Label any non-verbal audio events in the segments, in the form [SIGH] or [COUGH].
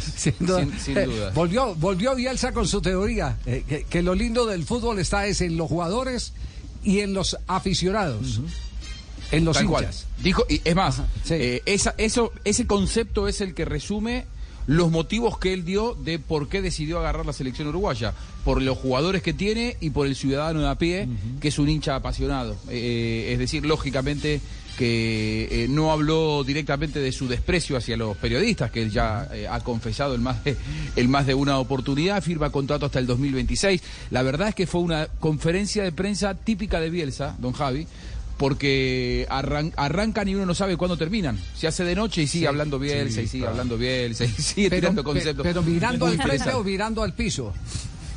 [LAUGHS] sin, duda. volvió, volvió Bielsa con su teoría, que, lo lindo del fútbol está es en los jugadores y en los aficionados. En los hinchas. Dijo, y es más, esa, eso, ese concepto es el que resume los motivos que él dio de por qué decidió agarrar la selección uruguaya, por los jugadores que tiene y por el ciudadano de a pie, que es un hincha apasionado. Eh, es decir, lógicamente que eh, no habló directamente de su desprecio hacia los periodistas, que él ya eh, ha confesado en más, de, más de una oportunidad, firma contrato hasta el 2026. La verdad es que fue una conferencia de prensa típica de Bielsa, don Javi, porque arrancan y uno no sabe cuándo terminan. Se hace de noche y sigue hablando Bielsa y sigue hablando Bielsa y sigue tirando conceptos. Pero mirando al frente o mirando al piso.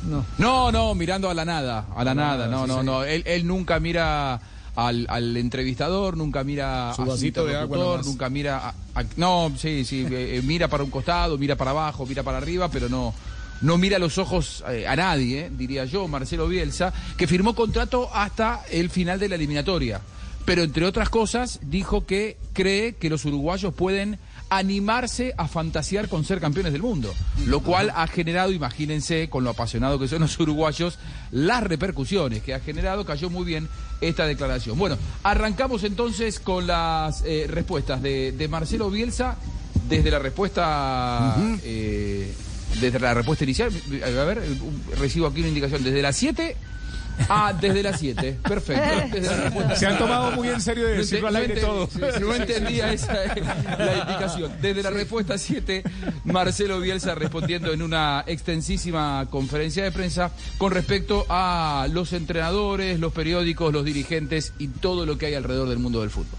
No. no, no, mirando a la nada, a la nada, no, no, no. Él, él nunca mira al, entrevistador, nunca mira Su a de agua nunca mira a, no, sí, sí, eh, eh, mira para un costado, mira para abajo, mira para arriba, pero no no mira los ojos eh, a nadie, diría yo, Marcelo Bielsa, que firmó contrato hasta el final de la eliminatoria. Pero entre otras cosas dijo que cree que los uruguayos pueden animarse a fantasear con ser campeones del mundo, lo cual ha generado, imagínense, con lo apasionado que son los uruguayos, las repercusiones que ha generado, cayó muy bien esta declaración. Bueno, arrancamos entonces con las eh, respuestas de, Marcelo Bielsa, desde la respuesta... Eh, desde la respuesta inicial, a ver, recibo aquí una indicación, desde las 7 Ah, desde las 7. Perfecto. Se han tomado muy en serio de decirlo al aire todo. no entendía esa la indicación. Desde la respuesta 7, Marcelo Bielsa respondiendo en una extensísima conferencia de prensa con respecto a los entrenadores, los periódicos, los dirigentes y todo lo que hay alrededor del mundo del fútbol.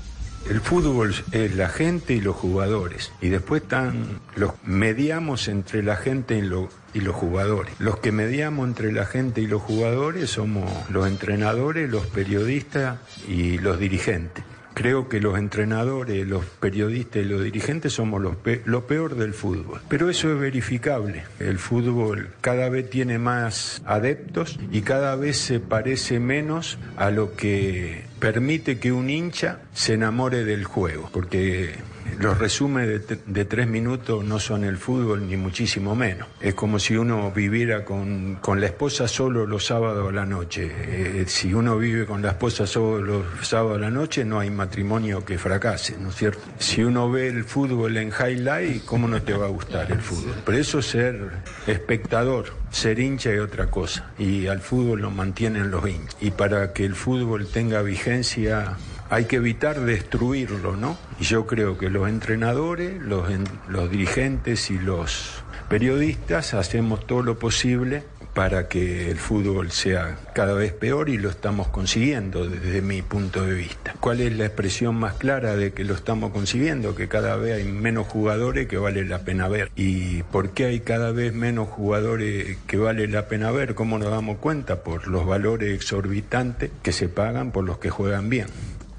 El fútbol es la gente y los jugadores. Y después están los mediamos entre la gente y, y los jugadores. Los que mediamos entre la gente y los jugadores somos los entrenadores, los periodistas y los dirigentes. Creo que los entrenadores, los periodistas y los dirigentes somos los lo peor del fútbol. Pero eso es verificable. El fútbol cada vez tiene más adeptos y cada vez se parece menos a lo que permite que un hincha se enamore del juego. Porque los resúmenes de, tres minutos no son el fútbol, ni muchísimo menos. Es como si uno viviera con, con la esposa solo los sábados a la noche. Eh, si uno vive con la esposa solo los sábados a la noche, no hay matrimonio que fracase, ¿no es cierto? Si uno ve el fútbol en highlight, ¿cómo no te va a gustar el fútbol? Por eso ser espectador, ser hincha es otra cosa. Y al fútbol lo mantienen los hinchas. Y para que el fútbol tenga vigencia hay que evitar destruirlo, ¿no? Y yo creo que los entrenadores, los, los dirigentes y los periodistas hacemos todo lo posible para que el fútbol sea cada vez peor y lo estamos consiguiendo desde mi punto de vista. ¿Cuál es la expresión más clara de que lo estamos consiguiendo? Que cada vez hay menos jugadores que vale la pena ver. ¿Y por qué hay cada vez menos jugadores que vale la pena ver? ¿Cómo nos damos cuenta? Por los valores exorbitantes que se pagan por los que juegan bien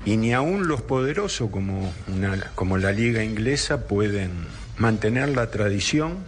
y ni aún los poderosos como, como la liga inglesa pueden mantener la tradición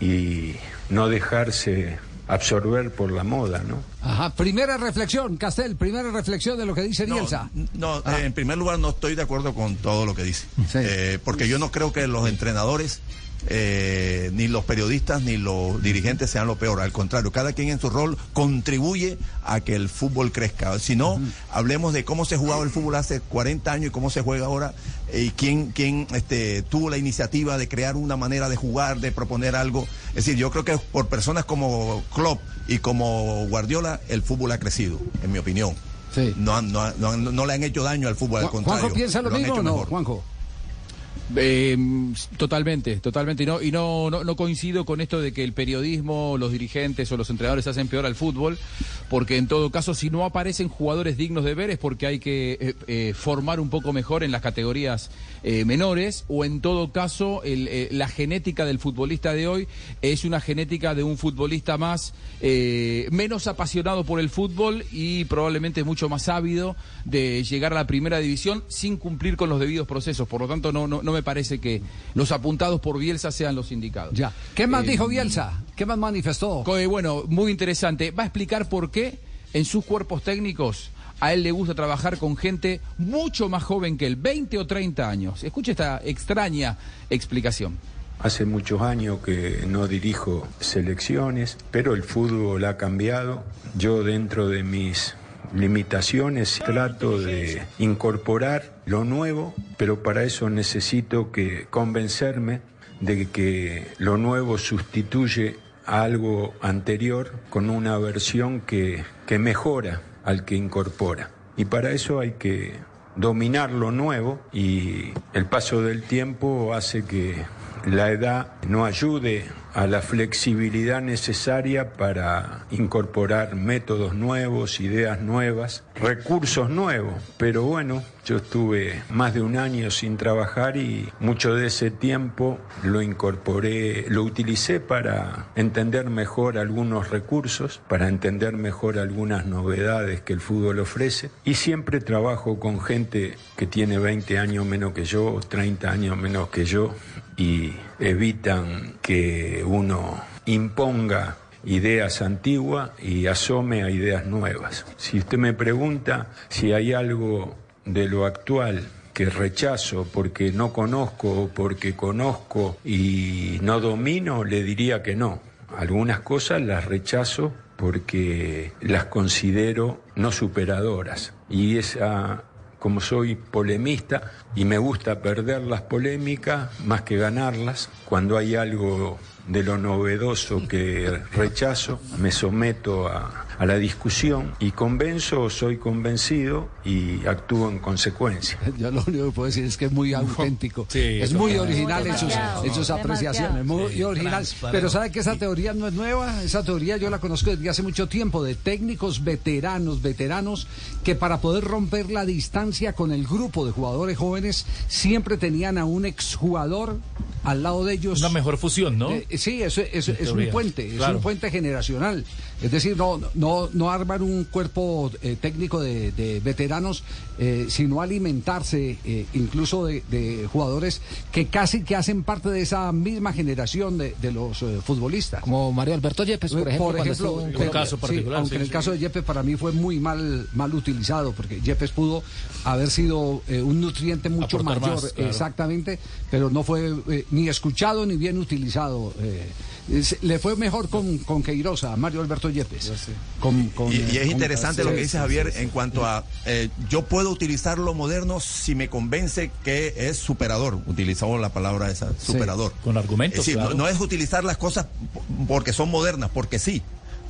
y no dejarse absorber por la moda, ¿no? Ajá, primera reflexión, Castel, primera reflexión de lo que dice Bielsa. No, ah. en primer lugar no estoy de acuerdo con todo lo que dice, eh, porque yo no creo que los entrenadores eh, ni los periodistas ni los dirigentes sean lo peor. Al contrario, cada quien en su rol contribuye a que el fútbol crezca. Si no, hablemos de cómo se jugaba el fútbol hace 40 años y cómo se juega ahora eh, y quién, quién este, tuvo la iniciativa de crear una manera de jugar, de proponer algo. Es decir, yo creo que por personas como Klopp y como Guardiola, el fútbol ha crecido, en mi opinión. No, no, no, le han hecho daño al fútbol, al contrario. ¿Juanjo piensa lo, mismo o no, Juanjo? Eh, totalmente, totalmente. Y, no, y no, no, coincido con esto de que el periodismo, los dirigentes o los entrenadores hacen peor al fútbol, porque en todo caso, si no aparecen jugadores dignos de ver es porque hay que eh, eh, formar un poco mejor en las categorías eh, menores, o en todo caso, el, la genética del futbolista de hoy es una genética de un futbolista más, menos apasionado por el fútbol y probablemente mucho más ávido de llegar a la primera división sin cumplir con los debidos procesos. Por lo tanto, no, no me parece que los apuntados por Bielsa sean los indicados. Ya. ¿Qué más eh, dijo Bielsa? ¿Qué más manifestó? Bueno, muy interesante. Va a explicar por qué en sus cuerpos técnicos a él le gusta trabajar con gente mucho más joven que él, 20 o 30 años. Escuche esta extraña explicación. Hace muchos años que no dirijo selecciones, pero el fútbol ha cambiado. Yo dentro de mis limitaciones trato de incorporar lo nuevo, pero para eso necesito que convencerme de que lo nuevo sustituye a algo anterior con una versión que, que mejora al que incorpora. Y para eso hay que dominar lo nuevo y el paso del tiempo hace que la edad no ayude a la flexibilidad necesaria para incorporar métodos nuevos, ideas nuevas, recursos nuevos. Pero bueno, yo estuve más de un año sin trabajar y mucho de ese tiempo lo incorporé, lo utilicé para entender mejor algunos recursos, para entender mejor algunas novedades que el fútbol ofrece. Y siempre trabajo con gente que tiene 20 años menos que yo, 30 años menos que yo, y evitan que uno imponga ideas antiguas y asome a ideas nuevas. Si usted me pregunta si hay algo de lo actual que rechazo porque no conozco o porque conozco y no domino, le diría que no. Algunas cosas las rechazo porque las considero no superadoras. Y esa como soy polemista y me gusta perder las polémicas más que ganarlas, cuando hay algo de lo novedoso que rechazo, me someto a, a la discusión y convenzo o soy convencido y actúo en consecuencia. [LAUGHS] Yo lo único que puedo decir es que es muy auténtico, es muy original en sus, en sus apreciaciones, muy original. Pero sabe que esa teoría no es nueva, esa teoría yo la conozco desde hace mucho tiempo, de técnicos veteranos, veteranos, que para poder romper la distancia con el grupo de jugadores jóvenes siempre tenían a un exjugador al lado de ellos. Una mejor fusión, ¿no? Eh, sí, eso, es un puente, es un puente generacional. Es decir, no, no, no armar un cuerpo eh, técnico de, veteranos, eh, sino alimentarse eh, incluso de, jugadores que casi que hacen parte de esa misma generación de, los futbolistas. Como Mario Alberto Yepes, por ejemplo. Por ejemplo, un, caso particular. aunque en el caso de Yepes para mí fue muy mal, mal utilizado, porque Yepes pudo haber sido un nutriente mucho mayor, exactamente, pero no fue ni escuchado ni bien utilizado le fue mejor con, con Queiroz Mario Alberto Yepes. y, es interesante lo que dice Javier en cuanto a eh, yo puedo utilizar lo moderno si me convence que es superador. Utilizamos la palabra esa, superador. con argumentos. no es utilizar las cosas porque son modernas, porque sí,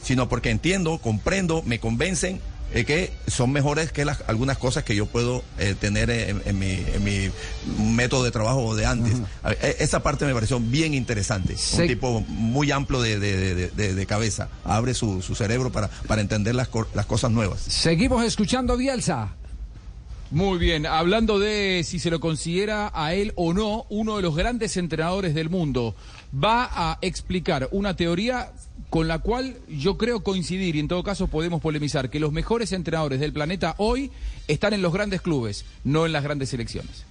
sino porque entiendo, comprendo, me convencen es que son mejores que las, algunas cosas que yo puedo eh, tener en, mi, en, mi, método de trabajo de antes. E, esa parte me pareció bien interesante. Un tipo muy amplio de, de, cabeza. Abre su, su, cerebro para, para entender las, las cosas nuevas. Seguimos escuchando Bielsa. Muy bien, hablando de si se lo considera a él o no uno de los grandes entrenadores del mundo, va a explicar una teoría con la cual yo creo coincidir y en todo caso podemos polemizar que los mejores entrenadores del planeta hoy están en los grandes clubes, no en las grandes selecciones.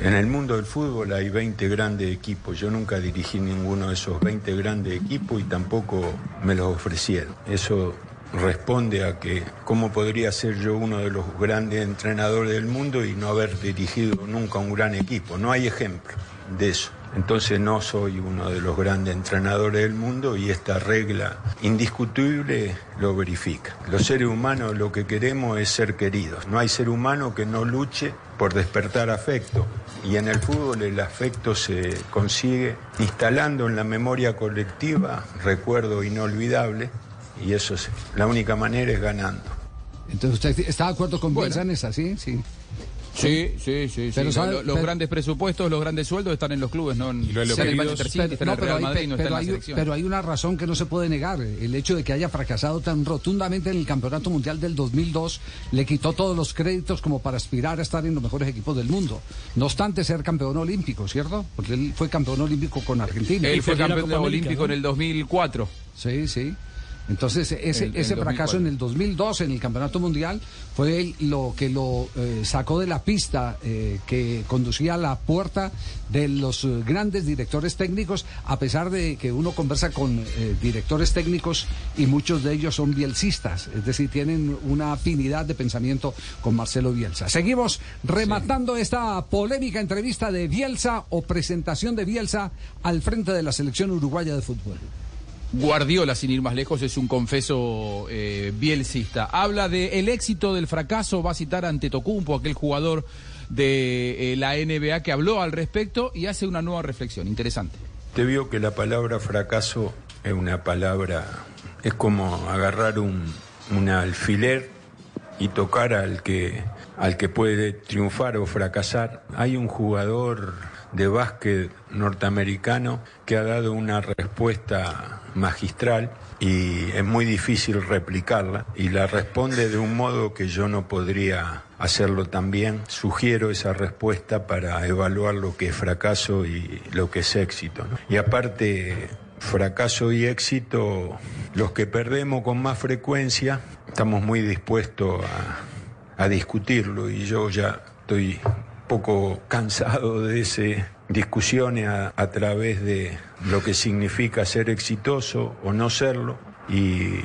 En el mundo del fútbol hay 20 grandes equipos. Yo nunca dirigí ninguno de esos 20 grandes equipos y tampoco me los ofrecieron. Eso responde a que cómo podría ser yo uno de los grandes entrenadores del mundo y no haber dirigido nunca un gran equipo. No hay ejemplo de eso. Entonces no soy uno de los grandes entrenadores del mundo y esta regla indiscutible lo verifica. Los seres humanos lo que queremos es ser queridos. No hay ser humano que no luche por despertar afecto. Y en el fútbol el afecto se consigue instalando en la memoria colectiva recuerdo inolvidable y eso es, la única manera es ganando. Entonces usted está de acuerdo con bueno. en esa, ¿sí? Sí. Sí, sí, sí. los, grandes presupuestos, los grandes sueldos están en los clubes, no en, el Real Madrid, no está en la Pero hay una razón que no se puede negar. El hecho de que haya fracasado tan rotundamente en el Campeonato Mundial del 2002 le quitó todos los créditos como para aspirar a estar en los mejores equipos del mundo. No obstante ser campeón olímpico, ¿cierto? Porque él fue campeón olímpico con Argentina. Él fue campeón olímpico en el 2004. Sí, sí. Entonces, ese, ese fracaso en el 2002 en el Campeonato Mundial fue lo que lo eh, sacó de la pista eh, que conducía a la puerta de los eh, grandes directores técnicos, a pesar de que uno conversa con directores técnicos y muchos de ellos son bielcistas, es decir, tienen una afinidad de pensamiento con Marcelo Bielsa. Seguimos rematando esta polémica entrevista de Bielsa o presentación de Bielsa al frente de la selección uruguaya de fútbol. Guardiola, sin ir más lejos, es un confeso eh, bielcista. Habla de el éxito del fracaso, va a citar ante Tocumpo, aquel jugador de eh, la NBA que habló al respecto y hace una nueva reflexión. Interesante. Te vio que la palabra fracaso es una palabra, es como agarrar un, un alfiler y tocar al que, al que puede triunfar o fracasar. Hay un jugador de básquet norteamericano que ha dado una respuesta magistral y es muy difícil replicarla y la responde de un modo que yo no podría hacerlo también. Sugiero esa respuesta para evaluar lo que es fracaso y lo que es éxito. Y aparte, fracaso y éxito, los que perdemos con más frecuencia, estamos muy dispuestos a, a discutirlo y yo ya estoy poco cansado de ese discusiones a, a, través de lo que significa ser exitoso o no serlo y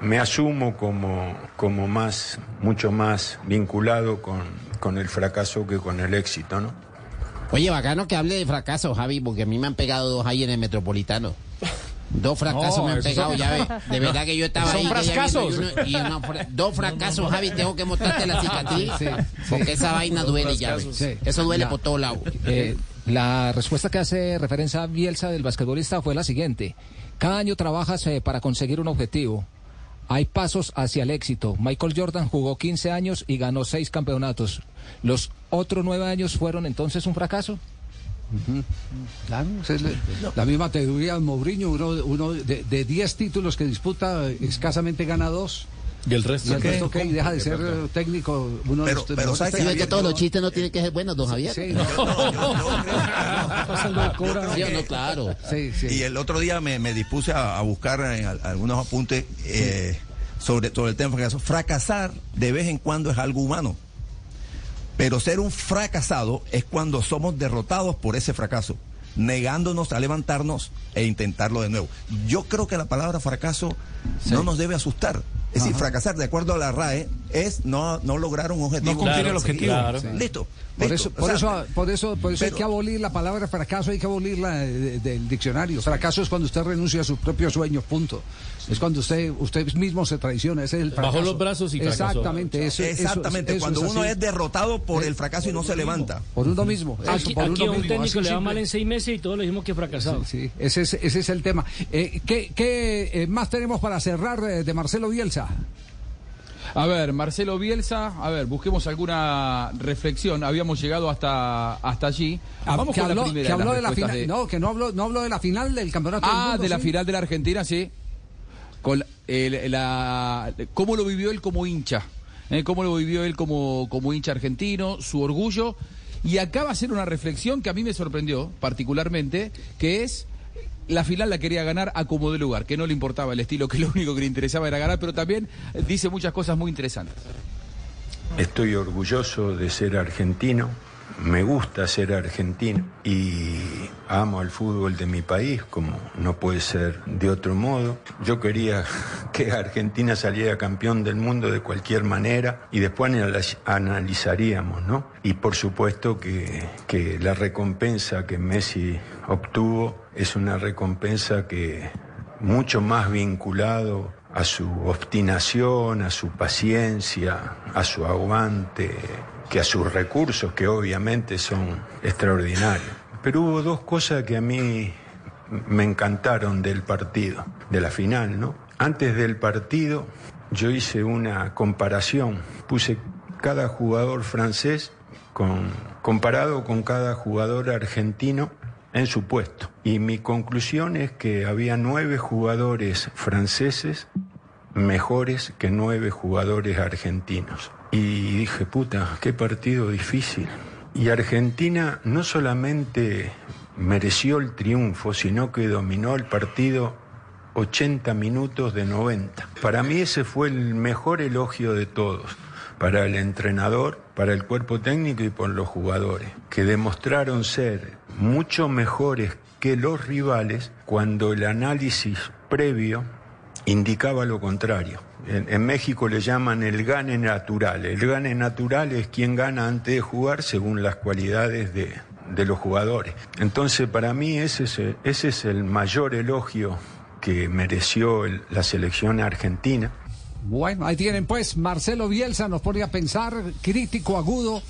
me asumo como, como más, mucho más vinculado con, con el fracaso que con el éxito, ¿no? Oye, bacano que hable de fracaso, Javi, porque a mí me han pegado dos ahí en el Metropolitano. [LAUGHS] Dos fracasos No, me han pegado, son- ya ves. [LAUGHS] De verdad que yo estaba ahí. que ya frascasos. viendo y uno- y uno fra- dos fracasos, Javi, tengo que mostrarte la cicatriz. Sí, sí. Porque esa vaina duele, ya. Eso duele Ya. por todos lados. Eh, la respuesta que hace referencia a Bielsa del basquetbolista fue la siguiente. Cada año trabajas eh, para conseguir un objetivo. Hay pasos hacia el éxito. Michael Jordan jugó 15 años y ganó 6 campeonatos. ¿Los otros 9 años fueron entonces un fracaso? Claro, esa es la, la misma teoría de Mourinho, uno, uno de, de 10 títulos que disputa, escasamente gana dos. ¿Y el Y resto el resto que deja de ser eh, técnico, uno de Pero- los pero que todos los chistes no tienen que ser buenos, don Javier. Sí, no, claro. sí, sí. Y el otro día me, me dispuse a, a buscar en al- algunos apuntes eh, sobre, sobre el tema fracaso. Fracasar de vez en cuando es algo humano. Pero ser un fracasado es cuando somos derrotados por ese fracaso, negándonos a levantarnos e intentarlo de nuevo. Yo creo que la palabra fracaso no nos debe asustar. Es decir, fracasar, de acuerdo a la RAE, es no, no lograr un objetivo. No cumplir el objetivo. Claro. Sí. Listo. Por eso, O por sea, eso, por eso, por eso hay que abolir la palabra fracaso, hay que abolirla de- de- del diccionario. Fracaso es cuando usted renuncia a sus propios sueños, punto. Es cuando usted, usted mismo se traiciona, ese es el fracaso. Bajó los brazos y fracasó. Exactamente, eso, eso- Exactamente, eso cuando uno así. es derrotado por Eh, el fracaso y no se levanta. Por uno mismo. eso, Aquí, por aquí uno a un mismo, técnico así le va simple. mal en seis meses y todos le dijimos que fracasado. Sí, ese es, ese es el tema. Eh, ¿Qué, qué, eh, más tenemos para cerrar eh, de Marcelo Bielsa? A ver, Marcelo Bielsa, a ver, busquemos alguna reflexión. Habíamos llegado hasta, hasta allí. Vamos Ah, que con habló, la primera que habló las de la final. de- No, que no habló, no habló de la final del campeonato. del Ah, mundo, de la sí. final de la Argentina, sí. Con la, ¿Cómo lo vivió él como hincha? ¿Eh? ¿Cómo lo vivió él como, como hincha argentino? Su orgullo. Y acaba de hacer una reflexión que a mí me sorprendió particularmente, que es la final la quería ganar a como de lugar, que no le importaba el estilo, que lo único que le interesaba era ganar, pero también dice muchas cosas muy interesantes. Estoy orgulloso de ser argentino, me gusta ser argentino y amo el fútbol de mi país como no puede ser de otro modo. Yo quería [LAUGHS] que Argentina saliera campeón del mundo de cualquier manera y después analiz- analizaríamos, ¿no? Y por supuesto que, que la recompensa que Messi obtuvo es una recompensa que mucho más vinculado a su obstinación, a su paciencia, a su aguante, que a sus recursos, que obviamente son extraordinarios. Pero hubo dos cosas que a mí me encantaron del partido, de la final, ¿no? Antes del partido yo hice una comparación, puse cada jugador francés con, comparado con cada jugador argentino en su puesto. Y mi conclusión es que había nueve jugadores franceses mejores que nueve jugadores argentinos. Y dije, puta, qué partido difícil. Y Argentina no solamente mereció el triunfo, sino que dominó el partido 80 minutos de 90. Para mí ese fue el mejor elogio de todos, para el entrenador, para el cuerpo técnico y por los jugadores, que demostraron ser mucho mejores que los rivales cuando el análisis previo indicaba lo contrario. En, México le llaman el gane natural. El gane natural es quien gana antes de jugar según las cualidades de, los jugadores. Entonces, para mí ese es, ese es el mayor elogio que mereció la selección argentina. Bueno, ahí tienen pues, Marcelo Bielsa nos pone a pensar, crítico agudo.